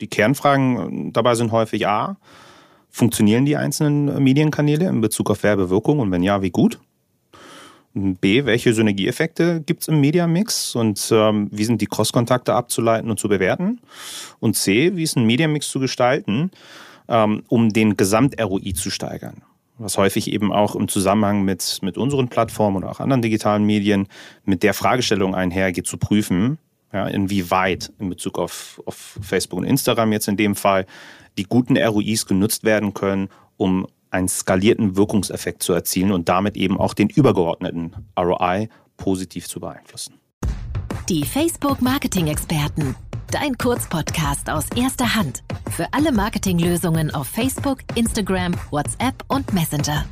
Die Kernfragen dabei sind häufig A, funktionieren die einzelnen Medienkanäle in Bezug auf Werbewirkung und wenn ja, wie gut? B, welche Synergieeffekte gibt es im Mediamix und ähm, wie sind die Cross-Kontakte abzuleiten und zu bewerten? Und C, wie ist ein Mediamix zu gestalten, ähm, um den Gesamt-ROI zu steigern? Was häufig eben auch im Zusammenhang mit, mit unseren Plattformen oder auch anderen digitalen Medien mit der Fragestellung einhergeht, zu prüfen, ja, inwieweit in Bezug auf, auf Facebook und Instagram jetzt in dem Fall die guten ROIs genutzt werden können, um einen skalierten Wirkungseffekt zu erzielen und damit eben auch den übergeordneten ROI positiv zu beeinflussen. Die Facebook Marketing Experten. Dein Kurzpodcast aus erster Hand. Für alle Marketinglösungen auf Facebook, Instagram, WhatsApp und Messenger.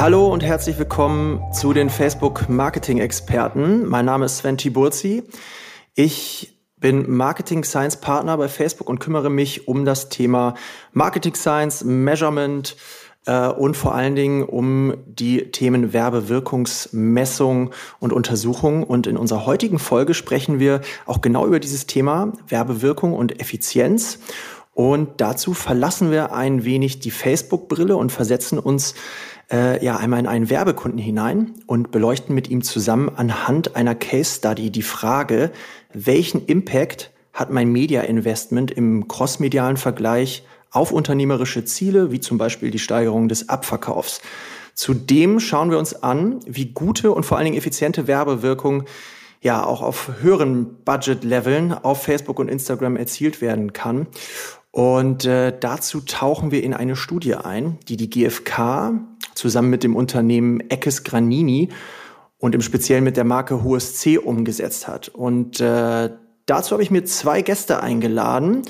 Hallo und herzlich willkommen zu den Facebook Marketing Experten. Mein Name ist Sven Tiburzi. Ich bin Marketing Science Partner bei Facebook und kümmere mich um das Thema Marketing Science, Measurement äh, und vor allen Dingen um die Themen Werbewirkungsmessung und Untersuchung. Und in unserer heutigen Folge sprechen wir auch genau über dieses Thema Werbewirkung und Effizienz. Und dazu verlassen wir ein wenig die Facebook-Brille und versetzen uns äh, ja einmal in einen Werbekunden hinein und beleuchten mit ihm zusammen anhand einer Case Study die Frage, welchen Impact hat mein Media Investment im crossmedialen Vergleich auf unternehmerische Ziele, wie zum Beispiel die Steigerung des Abverkaufs. Zudem schauen wir uns an, wie gute und vor allen Dingen effiziente Werbewirkung ja auch auf höheren Budget-Leveln auf Facebook und Instagram erzielt werden kann. Und äh, dazu tauchen wir in eine Studie ein, die die GfK zusammen mit dem Unternehmen Eckes Granini und im Speziellen mit der Marke Hohes C umgesetzt hat. Und äh, dazu habe ich mir zwei Gäste eingeladen,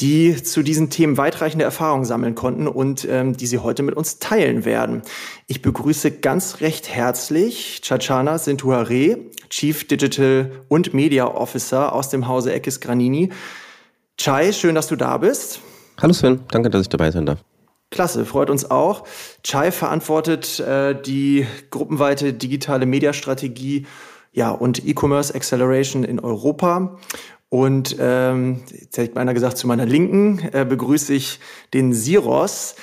die zu diesen Themen weitreichende Erfahrungen sammeln konnten und ähm, die sie heute mit uns teilen werden. Ich begrüße ganz recht herzlich Chachana Sintuare, Chief Digital und Media Officer aus dem Hause Eckes Granini. Chai, schön, dass du da bist. Hallo Sven, danke, dass ich dabei sein darf. Klasse, freut uns auch. Chai verantwortet äh, die gruppenweite digitale Mediastrategie ja, und E-Commerce Acceleration in Europa. Und ähm, jetzt hätte ich beinahe gesagt, zu meiner Linken äh, begrüße ich den Siros.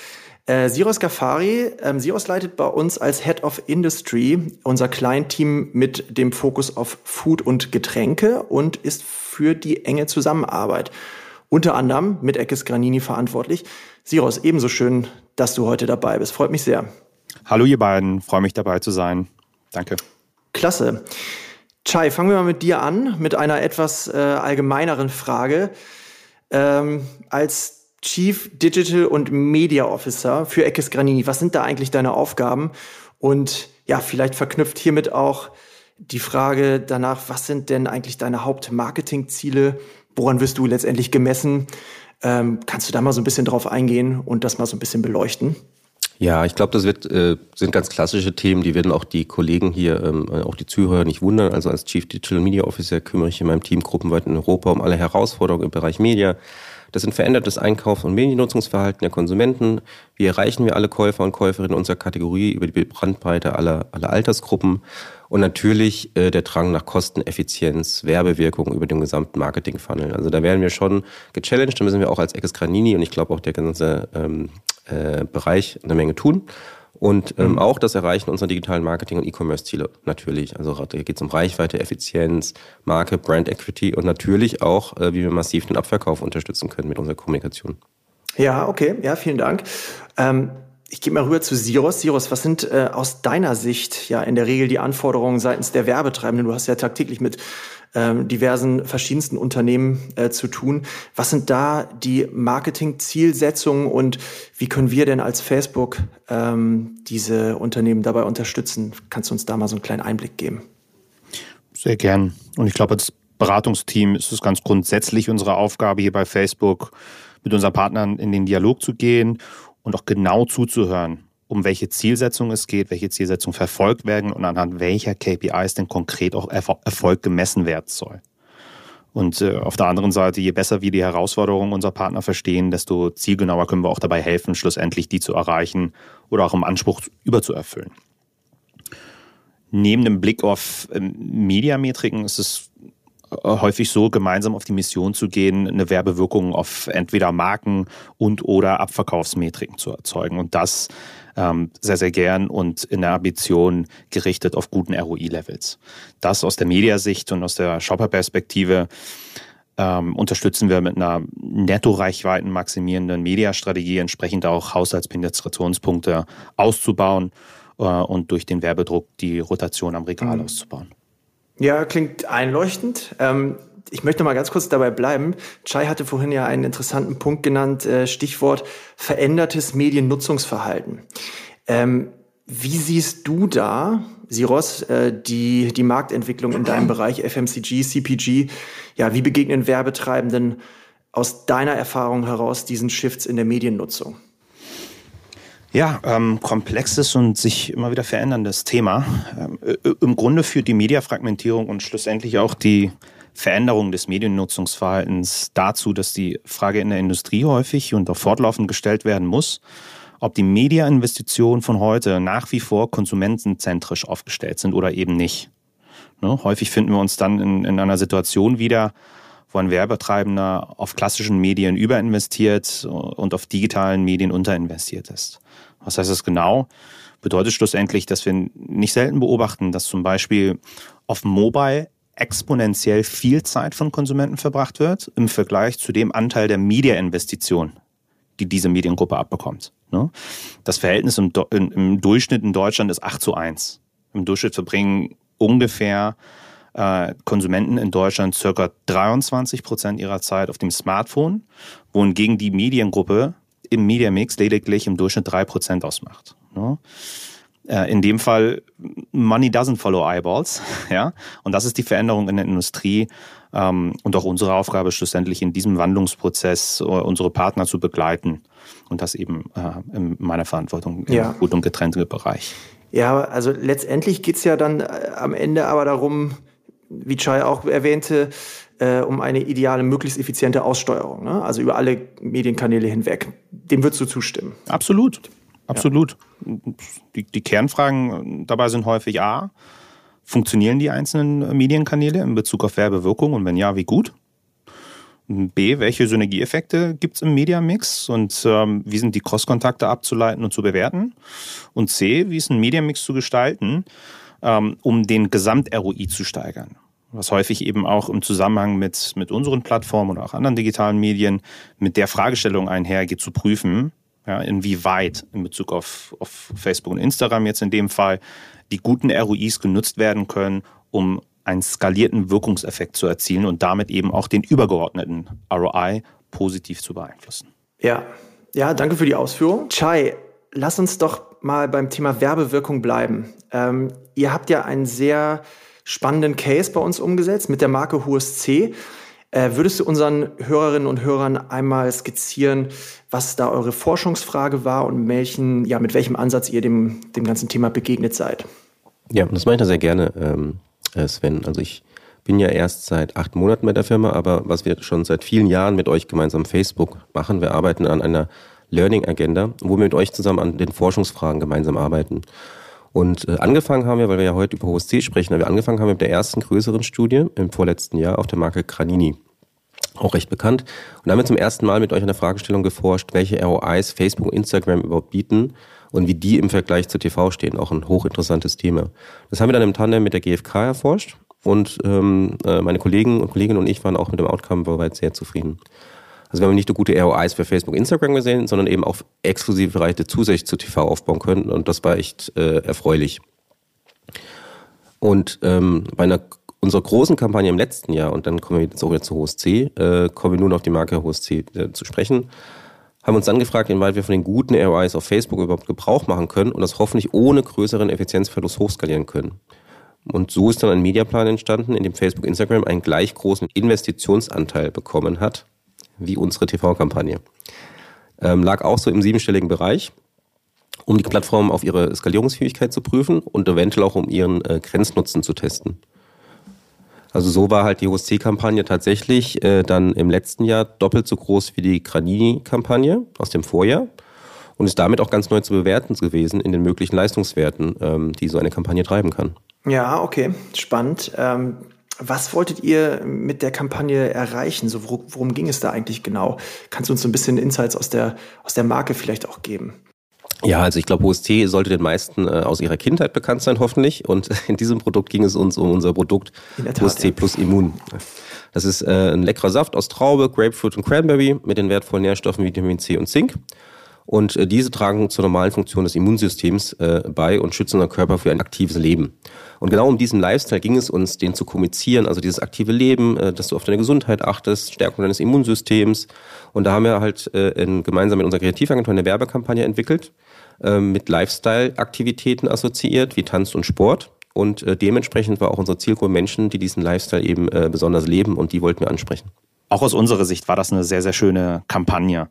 Äh, Siros Gafari, ähm, Siros leitet bei uns als Head of Industry unser Kleinteam mit dem Fokus auf Food und Getränke und ist für die enge Zusammenarbeit unter anderem mit Eckes Granini verantwortlich. Siros, ebenso schön, dass du heute dabei bist. Freut mich sehr. Hallo ihr beiden, freue mich dabei zu sein. Danke. Klasse. Chai, fangen wir mal mit dir an, mit einer etwas äh, allgemeineren Frage. Ähm, als Chief Digital und Media Officer für Eckes Granini, was sind da eigentlich deine Aufgaben? Und ja, vielleicht verknüpft hiermit auch die Frage danach, was sind denn eigentlich deine Hauptmarketingziele woran wirst du letztendlich gemessen? Ähm, kannst du da mal so ein bisschen drauf eingehen und das mal so ein bisschen beleuchten? Ja, ich glaube, das wird, äh, sind ganz klassische Themen, die werden auch die Kollegen hier, ähm, auch die Zuhörer nicht wundern. Also als Chief Digital Media Officer kümmere ich in meinem Team gruppenweit in Europa um alle Herausforderungen im Bereich Media. Das sind verändertes Einkaufs- und Mediennutzungsverhalten der Konsumenten. Wie erreichen wir alle Käufer und Käuferinnen unserer Kategorie über die Brandbreite aller, aller Altersgruppen? Und natürlich äh, der Drang nach Kosteneffizienz, Werbewirkung über den gesamten Marketing-Funnel. Also da werden wir schon gechallenged, da müssen wir auch als Eckes Granini und ich glaube auch der ganze ähm, äh, Bereich eine Menge tun. Und ähm, mhm. auch das Erreichen unserer digitalen Marketing- und E-Commerce-Ziele natürlich. Also da geht es um Reichweite, Effizienz, Marke, Brand Equity und natürlich auch, äh, wie wir massiv den Abverkauf unterstützen können mit unserer Kommunikation. Ja, okay, ja, vielen Dank. Ähm ich gehe mal rüber zu Siros. Siros, was sind äh, aus deiner Sicht ja in der Regel die Anforderungen seitens der Werbetreibenden? Du hast ja tagtäglich mit ähm, diversen verschiedensten Unternehmen äh, zu tun. Was sind da die Marketing-Zielsetzungen und wie können wir denn als Facebook ähm, diese Unternehmen dabei unterstützen? Kannst du uns da mal so einen kleinen Einblick geben? Sehr gern. Und ich glaube, als Beratungsteam ist es ganz grundsätzlich unsere Aufgabe hier bei Facebook, mit unseren Partnern in den Dialog zu gehen und auch genau zuzuhören, um welche Zielsetzung es geht, welche Zielsetzung verfolgt werden und anhand welcher KPIs denn konkret auch Erfolg gemessen werden soll. Und äh, auf der anderen Seite, je besser wir die Herausforderungen unserer Partner verstehen, desto zielgenauer können wir auch dabei helfen, schlussendlich die zu erreichen oder auch im Anspruch überzuerfüllen. Neben dem Blick auf ähm, Mediametriken ist es häufig so, gemeinsam auf die Mission zu gehen, eine Werbewirkung auf entweder Marken und oder Abverkaufsmetriken zu erzeugen. Und das ähm, sehr, sehr gern und in der Ambition gerichtet auf guten ROI-Levels. Das aus der Mediasicht und aus der Shopper-Perspektive ähm, unterstützen wir mit einer netto-reichweiten maximierenden Mediastrategie, entsprechend auch Haushaltspenetrationspunkte auszubauen äh, und durch den Werbedruck die Rotation am Regal mhm. auszubauen. Ja, klingt einleuchtend. Ähm, ich möchte mal ganz kurz dabei bleiben. Chai hatte vorhin ja einen interessanten Punkt genannt, äh, Stichwort verändertes Mediennutzungsverhalten. Ähm, wie siehst du da, Siros, äh, die, die Marktentwicklung in deinem Bereich FMCG, CPG? Ja, wie begegnen Werbetreibenden aus deiner Erfahrung heraus diesen Shifts in der Mediennutzung? Ja, ähm, komplexes und sich immer wieder veränderndes Thema. Ähm, Im Grunde führt die Mediafragmentierung und schlussendlich auch die Veränderung des Mediennutzungsverhaltens dazu, dass die Frage in der Industrie häufig und auch fortlaufend gestellt werden muss, ob die Mediainvestitionen von heute nach wie vor konsumentenzentrisch aufgestellt sind oder eben nicht. Ne? Häufig finden wir uns dann in, in einer Situation wieder, wo ein Werbetreibender auf klassischen Medien überinvestiert und auf digitalen Medien unterinvestiert ist. Was heißt das genau? Bedeutet schlussendlich, dass wir nicht selten beobachten, dass zum Beispiel auf Mobile exponentiell viel Zeit von Konsumenten verbracht wird im Vergleich zu dem Anteil der Media-Investition, die diese Mediengruppe abbekommt. Ne? Das Verhältnis im, Durchschnitt in Deutschland ist 8 zu 1. Im Durchschnitt verbringen ungefähr äh, Konsumenten in Deutschland circa 23 Prozent ihrer Zeit auf dem Smartphone, wohingegen die Mediengruppe im Mediamix lediglich im Durchschnitt 3 Prozent ausmacht. Ne? Äh, in dem Fall Money doesn't follow eyeballs, ja. Und das ist die Veränderung in der Industrie ähm, und auch unsere Aufgabe schlussendlich in diesem Wandlungsprozess äh, unsere Partner zu begleiten und das eben äh, in meiner Verantwortung im ja. gut und getrennte Bereich. Ja, also letztendlich geht's ja dann am Ende aber darum, wie Chai auch erwähnte, äh, um eine ideale, möglichst effiziente Aussteuerung, ne? also über alle Medienkanäle hinweg. Dem würdest du zustimmen? Absolut. Absolut. Die, die Kernfragen dabei sind häufig A, funktionieren die einzelnen Medienkanäle in Bezug auf Werbewirkung und wenn ja, wie gut? B, welche Synergieeffekte gibt es im Mediamix und ähm, wie sind die Cross-Kontakte abzuleiten und zu bewerten? Und C, wie ist ein Mediamix zu gestalten, ähm, um den Gesamt-ROI zu steigern? Was häufig eben auch im Zusammenhang mit, mit unseren Plattformen oder auch anderen digitalen Medien mit der Fragestellung einhergeht, zu prüfen, ja, inwieweit in Bezug auf, auf Facebook und Instagram jetzt in dem Fall die guten ROIs genutzt werden können, um einen skalierten Wirkungseffekt zu erzielen und damit eben auch den übergeordneten ROI positiv zu beeinflussen. Ja, ja, danke für die Ausführung. Chai, lass uns doch mal beim Thema Werbewirkung bleiben. Ähm, ihr habt ja einen sehr spannenden Case bei uns umgesetzt mit der Marke HUSC. Äh, würdest du unseren Hörerinnen und Hörern einmal skizzieren, was da eure Forschungsfrage war und welchen, ja, mit welchem Ansatz ihr dem, dem ganzen Thema begegnet seid? Ja, das mache ich da sehr gerne, ähm, äh, Sven. Also ich bin ja erst seit acht Monaten bei der Firma, aber was wir schon seit vielen Jahren mit euch gemeinsam Facebook machen, wir arbeiten an einer Learning Agenda, wo wir mit euch zusammen an den Forschungsfragen gemeinsam arbeiten. Und äh, angefangen haben wir, weil wir ja heute über HSC sprechen, wir angefangen haben mit der ersten größeren Studie im vorletzten Jahr auf der Marke Granini. Auch recht bekannt. Und da haben wir zum ersten Mal mit euch an der Fragestellung geforscht, welche ROIs Facebook und Instagram überhaupt bieten und wie die im Vergleich zu TV stehen. Auch ein hochinteressantes Thema. Das haben wir dann im Tandem mit der GfK erforscht und ähm, äh, meine Kollegen und Kolleginnen und ich waren auch mit dem Outcome soweit sehr zufrieden. Also wir haben nicht nur gute ROIs für Facebook, Instagram gesehen, sondern eben auch exklusive Bereiche zusätzlich zu TV aufbauen können und das war echt äh, erfreulich. Und ähm, bei einer unserer großen Kampagne im letzten Jahr, und dann kommen wir jetzt auch wieder zu HOSC, äh, kommen wir nun auf die Marke HOSC äh, zu sprechen, haben uns dann gefragt, inwieweit wir von den guten ROIs auf Facebook überhaupt Gebrauch machen können und das hoffentlich ohne größeren Effizienzverlust hochskalieren können. Und so ist dann ein Mediaplan entstanden, in dem Facebook Instagram einen gleich großen Investitionsanteil bekommen hat wie unsere TV-Kampagne. Ähm, lag auch so im siebenstelligen Bereich, um die Plattform auf ihre Skalierungsfähigkeit zu prüfen und eventuell auch um ihren äh, Grenznutzen zu testen. Also so war halt die HOSC-Kampagne tatsächlich äh, dann im letzten Jahr doppelt so groß wie die Granini-Kampagne aus dem Vorjahr und ist damit auch ganz neu zu bewerten gewesen in den möglichen Leistungswerten, ähm, die so eine Kampagne treiben kann. Ja, okay, spannend. Ähm was wolltet ihr mit der Kampagne erreichen? So, worum ging es da eigentlich genau? Kannst du uns so ein bisschen Insights aus der, aus der Marke vielleicht auch geben? Ja, also ich glaube, OST sollte den meisten äh, aus ihrer Kindheit bekannt sein, hoffentlich. Und in diesem Produkt ging es uns um unser Produkt Tat, OST ja. Plus Immun. Das ist äh, ein leckerer Saft aus Traube, Grapefruit und Cranberry mit den wertvollen Nährstoffen Vitamin C und Zink. Und äh, diese tragen zur normalen Funktion des Immunsystems äh, bei und schützen unseren Körper für ein aktives Leben. Und genau um diesen Lifestyle ging es uns, den zu kommunizieren, also dieses aktive Leben, äh, dass du auf deine Gesundheit achtest, Stärkung deines Immunsystems. Und da haben wir halt äh, in, gemeinsam mit unserer Kreativagentur eine Werbekampagne entwickelt, äh, mit Lifestyle-Aktivitäten assoziiert, wie Tanz und Sport. Und äh, dementsprechend war auch unsere Zielgruppe Menschen, die diesen Lifestyle eben äh, besonders leben und die wollten wir ansprechen. Auch aus unserer Sicht war das eine sehr, sehr schöne Kampagne.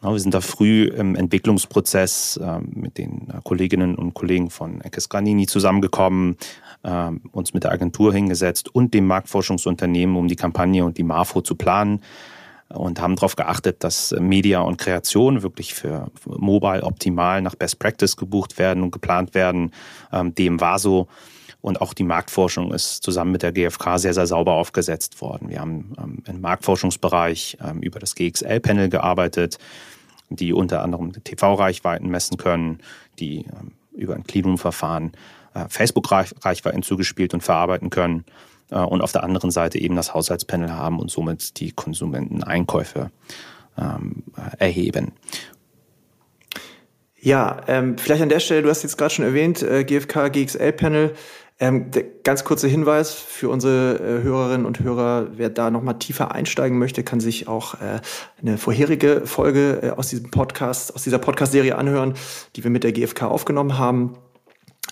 Wir sind da früh im Entwicklungsprozess ähm, mit den äh, Kolleginnen und Kollegen von Eckes Granini zusammengekommen, ähm, uns mit der Agentur hingesetzt und dem Marktforschungsunternehmen, um die Kampagne und die MAFO zu planen und haben darauf geachtet, dass Media und Kreation wirklich für Mobile optimal nach Best Practice gebucht werden und geplant werden. Ähm, dem war so. Und auch die Marktforschung ist zusammen mit der GfK sehr, sehr sauber aufgesetzt worden. Wir haben ähm, im Marktforschungsbereich ähm, über das GXL-Panel gearbeitet, die unter anderem TV-Reichweiten messen können, die ähm, über ein Cleanroom-Verfahren äh, Facebook-Reichweiten zugespielt und verarbeiten können. Äh, und auf der anderen Seite eben das Haushaltspanel haben und somit die Konsumenteneinkäufe ähm, erheben. Ja, ähm, vielleicht an der Stelle, du hast jetzt gerade schon erwähnt, äh, GFK, GXL-Panel. Ähm, der ganz kurze Hinweis für unsere äh, Hörerinnen und Hörer, wer da nochmal tiefer einsteigen möchte, kann sich auch äh, eine vorherige Folge äh, aus diesem Podcast, aus dieser Podcast-Serie anhören, die wir mit der GfK aufgenommen haben.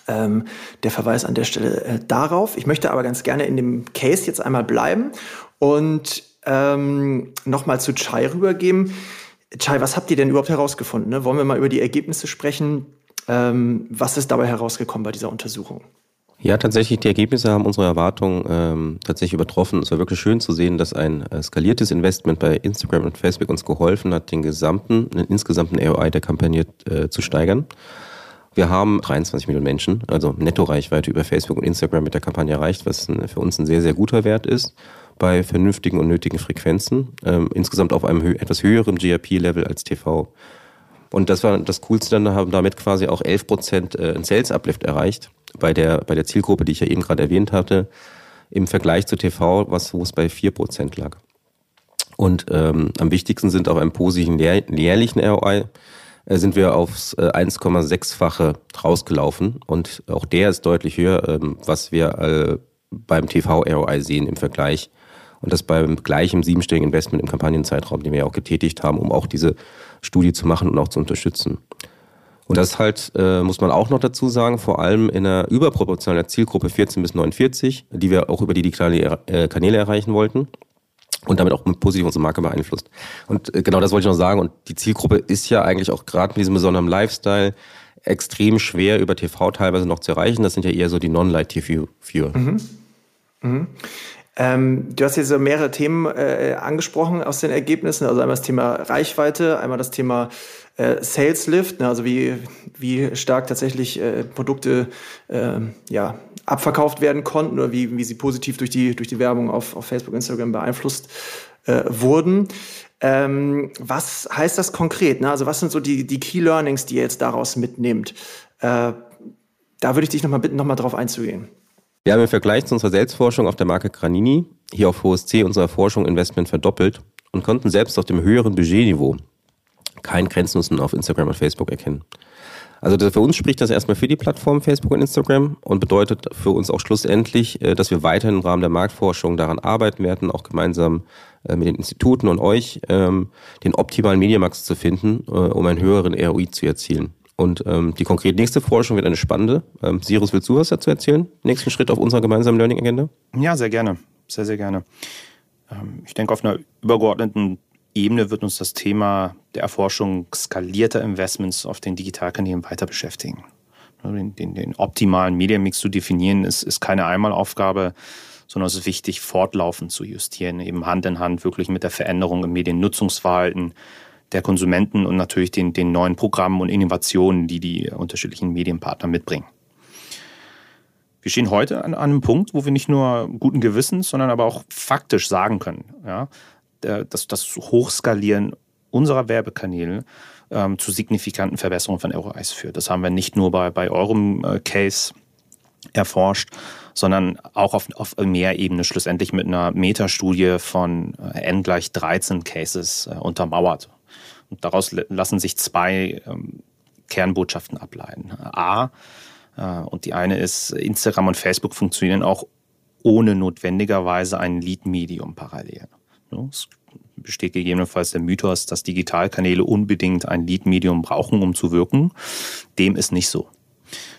Ähm, der Verweis an der Stelle äh, darauf. Ich möchte aber ganz gerne in dem Case jetzt einmal bleiben und ähm, nochmal zu Chai rübergeben. Chai, was habt ihr denn überhaupt herausgefunden? Ne? Wollen wir mal über die Ergebnisse sprechen? Ähm, was ist dabei herausgekommen bei dieser Untersuchung? Ja, tatsächlich, die Ergebnisse haben unsere Erwartungen ähm, tatsächlich übertroffen. Es war wirklich schön zu sehen, dass ein äh, skaliertes Investment bei Instagram und Facebook uns geholfen hat, den gesamten, den insgesamten AOI der Kampagne äh, zu steigern. Wir haben 23 Millionen Menschen, also Netto-Reichweite über Facebook und Instagram mit der Kampagne erreicht, was ein, für uns ein sehr, sehr guter Wert ist bei vernünftigen und nötigen Frequenzen. Ähm, insgesamt auf einem hö etwas höheren GRP-Level als TV. Und das war das Coolste, dann haben damit quasi auch 11 Prozent äh, ein Sales-Uplift erreicht bei der, bei der Zielgruppe, die ich ja eben gerade erwähnt hatte, im Vergleich zu TV, was, wo es bei 4 Prozent lag. Und ähm, am wichtigsten sind auf einem positiven jährlichen ROI äh, sind wir aufs äh, 1,6-fache rausgelaufen und auch der ist deutlich höher, ähm, was wir äh, beim TV-ROI sehen im Vergleich und das beim gleichen siebenstelligen Investment im Kampagnenzeitraum, den wir ja auch getätigt haben, um auch diese Studie zu machen und auch zu unterstützen. Und das halt, äh, muss man auch noch dazu sagen, vor allem in einer überproportionalen Zielgruppe 14 bis 49, die wir auch über die digitalen äh, Kanäle erreichen wollten und damit auch positiv unsere Marke beeinflusst. Und äh, genau das wollte ich noch sagen. Und die Zielgruppe ist ja eigentlich auch gerade mit diesem besonderen Lifestyle extrem schwer über TV teilweise noch zu erreichen. Das sind ja eher so die Non-Light-TV-Viewer. Mhm. Mhm. Ähm, du hast hier so mehrere Themen äh, angesprochen aus den Ergebnissen. Also einmal das Thema Reichweite, einmal das Thema äh, Sales Lift, ne, also wie, wie stark tatsächlich äh, Produkte äh, ja, abverkauft werden konnten oder wie, wie sie positiv durch die, durch die Werbung auf, auf Facebook, Instagram beeinflusst äh, wurden. Ähm, was heißt das konkret? Ne? Also was sind so die, die Key Learnings, die ihr jetzt daraus mitnehmt? Äh, da würde ich dich nochmal bitten, nochmal drauf einzugehen. Wir haben im Vergleich zu unserer Selbstforschung auf der Marke Granini hier auf HSC unserer Forschung Investment verdoppelt und konnten selbst auf dem höheren Budgetniveau keinen Grenznutzen auf Instagram und Facebook erkennen. Also für uns spricht das erstmal für die Plattform Facebook und Instagram und bedeutet für uns auch schlussendlich, äh, dass wir weiterhin im Rahmen der Marktforschung daran arbeiten werden, auch gemeinsam äh, mit den Instituten und euch ähm, den optimalen Mediamax zu finden, äh, um einen höheren ROI zu erzielen. Und ähm, die konkret nächste Forschung wird eine spannende. Ähm, Sirus, willst du was dazu erzählen? Nächsten Schritt auf unserer gemeinsamen Learning-Agenda? Ja, sehr gerne. Sehr, sehr gerne. Ich denke, auf einer übergeordneten Ebene wird uns das Thema der Erforschung skalierter Investments auf den Digitalkanälen weiter beschäftigen. Den, den, den optimalen Mediamix zu definieren, ist, ist keine Einmalaufgabe, sondern es ist wichtig, fortlaufend zu justieren, eben Hand in Hand wirklich mit der Veränderung im Mediennutzungsverhalten, der Konsumenten und natürlich den, den neuen Programmen und Innovationen, die die unterschiedlichen Medienpartner mitbringen. wir stehen heute an, einem Punkt, wo wir nicht nur guten Gewissens, sondern aber auch faktisch sagen können, ja, dass das Hochskalieren unserer Werbekanäle ähm, zu signifikanten Verbesserungen von ROIs führt. Das haben wir nicht nur bei, bei eurem äh, Case erforscht, sondern auch auf, auf mehr Ebene schlussendlich mit einer Metastudie von äh, N gleich 13 Cases äh, untermauert. Und daraus lassen sich zwei ähm, Kernbotschaften ableiten. A, äh, und die eine ist, Instagram und Facebook funktionieren auch ohne notwendigerweise ein Lead-Medium parallel. Es besteht gegebenenfalls der Mythos, dass Digitalkanäle unbedingt ein Lead-Medium brauchen, um zu wirken. Dem ist nicht so.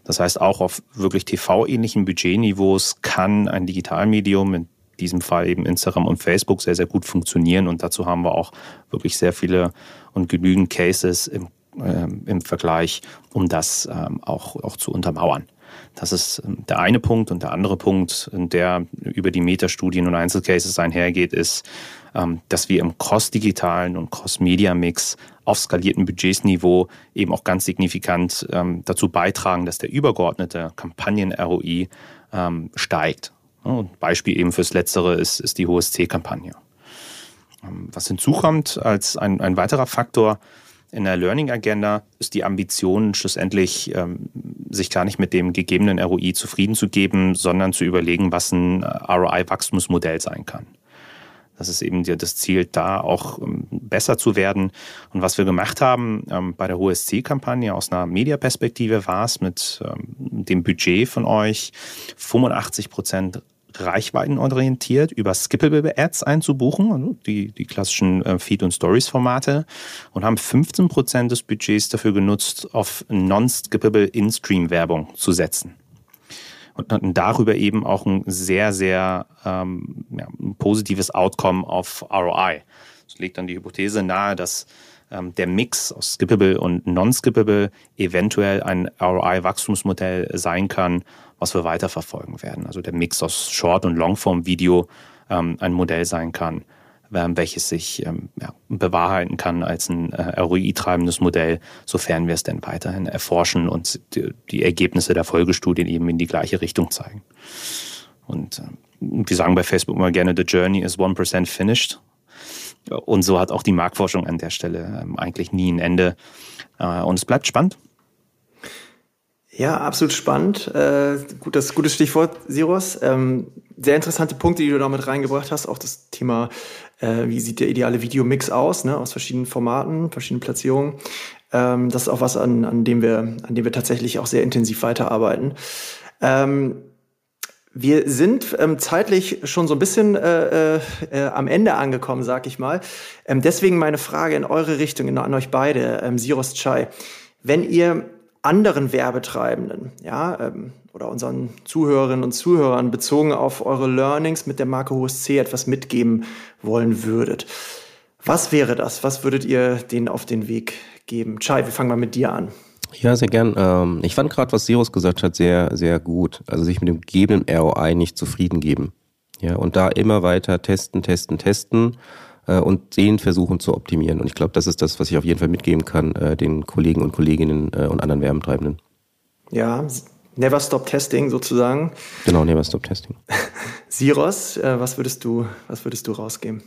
Das heißt, auch auf wirklich TV-ähnlichen Budgetniveaus kann ein Digitalmedium, in diesem Fall eben Instagram und Facebook, sehr, sehr gut funktionieren. Und dazu haben wir auch wirklich sehr viele und genügend Cases im, äh, im Vergleich, um das ähm, auch, auch zu untermauern. Das ist ähm, der eine Punkt. Und der andere Punkt, der über die Metastudien und Einzelcases einhergeht, ist, ähm, dass wir im cross-digitalen und cross-media-Mix auf skalierten Budgetsniveau eben auch ganz signifikant ähm, dazu beitragen, dass der übergeordnete Kampagnen-ROI steigt. Und Beispiel eben fürs Letztere ist, ist die HSC-Kampagne. Was hinzukommt als ein, ein weiterer Faktor, in der Learning Agenda ist die Ambition schlussendlich, ähm, sich gar nicht mit dem gegebenen ROI zufrieden zu geben, sondern zu überlegen, was ein äh, ROI-Wachstumsmodell sein kann. Das ist eben das Ziel, da auch ähm, besser zu werden. Und was wir gemacht haben ähm, bei der HSC-Kampagne aus einer Mediaperspektive war es mit dem Budget von euch 85 Prozent reichweitenorientiert über Skippable Ads einzubuchen, also die, die klassischen äh, Feed- und Stories-Formate und haben 15 Prozent des Budgets dafür genutzt, auf non-skippable In-Stream-Werbung zu setzen. Und hatten darüber eben auch ein sehr, sehr ähm, ja, positives Outcome auf ROI. Das legt dann die Hypothese nahe, dass der Mix aus Skippable und Non-Skippable eventuell ein ROI-Wachstumsmodell sein kann, was wir weiterverfolgen werden. Also der Mix aus Short- und Longform-Video ähm, ein Modell sein kann, ähm, welches sich ähm, ja, bewahrheiten kann als ein äh, ROI-treibendes Modell, sofern wir es denn weiterhin erforschen und die, Ergebnisse der Folgestudien eben in die gleiche Richtung zeigen. Und wir sagen bei Facebook immer gerne, the journey is 1% finished. Und so hat auch die Marktforschung an der Stelle ähm, eigentlich nie ein Ende. Äh, und es bleibt spannend. Ja, absolut spannend. Äh, gut, das gutes Stichwort, Siros. Ähm, sehr interessante Punkte, die du da mit reingebracht hast. Auch das Thema, äh, wie sieht der ideale Videomix aus, ne? aus verschiedenen Formaten, verschiedenen Platzierungen. Ähm, das ist auch was, an, an, dem wir, an dem wir tatsächlich auch sehr intensiv weiterarbeiten. Wir sind ähm, zeitlich schon so ein bisschen äh, äh, äh, am Ende angekommen, sag ich mal. Ähm, deswegen meine Frage in eure Richtung, an euch beide, ähm, Siros Chai. Wenn ihr anderen Werbetreibenden, ja, ähm, oder unseren Zuhörerinnen und Zuhörern bezogen auf eure Learnings mit der Marke HSC etwas mitgeben wollen würdet. Was wäre das? Was würdet ihr denen auf den Weg geben? Chai, wir fangen mal mit dir an. Ja, sehr gern. Ähm, ich fand gerade, was Sirus gesagt hat, sehr, sehr gut. Also sich mit dem gegebenen ROI nicht zufrieden geben. Ja, und da immer weiter testen, testen, testen äh, und den versuchen zu optimieren. Und ich glaube, das ist das, was ich auf jeden Fall mitgeben kann, äh, den Kollegen und Kolleginnen äh, und anderen Werbentreibenden. Ja, Never Stop Testing sozusagen. Genau, Never Stop Testing. Siros, was würdest du, was würdest du rausgeben?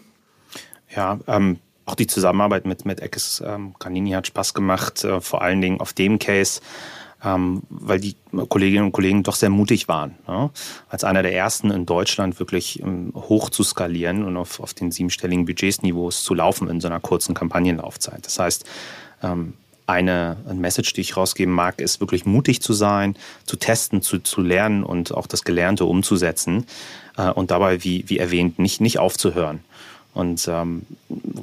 Ja, ähm, auch die Zusammenarbeit mit, mit Eckes ähm, Canini hat Spaß gemacht, äh, vor allen Dingen auf dem Case ähm, weil die Kolleginnen und Kollegen doch sehr mutig waren, ne? als einer der ersten in Deutschland wirklich ähm, hoch zu skalieren und auf, auf den siebenstelligen Budgetsniveaus zu laufen in so einer kurzen Kampagnenlaufzeit. Das heißt, ähm, eine Message, die ich rausgeben mag, ist wirklich mutig zu sein, zu testen, zu, zu lernen und auch das Gelernte umzusetzen äh, und dabei, wie, wie erwähnt, nicht, nicht aufzuhören und ähm,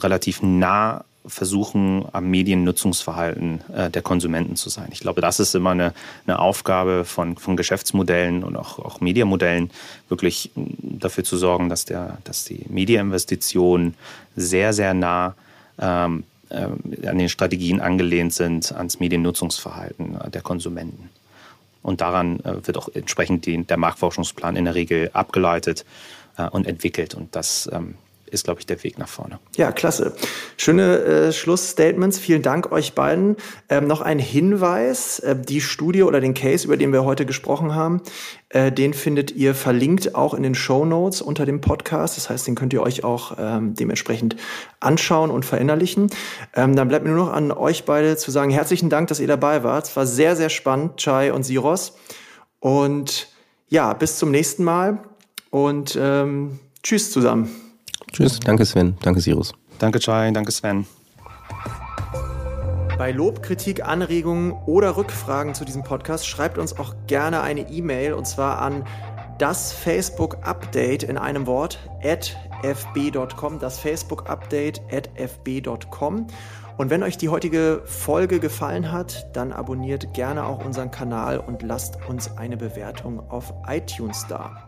relativ nah versuchen, am Mediennutzungsverhalten äh, der Konsumenten zu sein. Ich glaube, das ist immer eine, eine Aufgabe von, von Geschäftsmodellen und auch, auch Mediamodellen, wirklich dafür zu sorgen, dass, der, dass die Mediainvestitionen sehr, sehr nah ähm, äh, an den Strategien angelehnt sind, ans Mediennutzungsverhalten der Konsumenten. Und daran äh, wird auch entsprechend die, der Marktforschungsplan in der Regel abgeleitet äh, und entwickelt. Und das ähm, ist, glaube ich, der Weg nach vorne. Ja, klasse. Schöne äh, Schlussstatements. Vielen Dank euch beiden. Ähm, noch ein Hinweis. Äh, die Studie oder den Case, über den wir heute gesprochen haben, äh, den findet ihr verlinkt auch in den Show Notes unter dem Podcast. Das heißt, den könnt ihr euch auch ähm, dementsprechend anschauen und verinnerlichen. Ähm, dann bleibt mir nur noch an euch beide zu sagen, herzlichen Dank, dass ihr dabei wart. Es war sehr, sehr spannend, Chai und Siros. Und ja, bis zum nächsten Mal und ähm, tschüss zusammen. Tschüss, danke Sven, danke Sirus. Danke Chai, danke Sven. Bei Lob, Kritik, Anregungen oder Rückfragen zu diesem Podcast schreibt uns auch gerne eine E-Mail und zwar an das Facebook Update in einem Wort at fb.com, das Facebook Update at fb.com. Und wenn euch die heutige Folge gefallen hat, dann abonniert gerne auch unseren Kanal und lasst uns eine Bewertung auf iTunes da.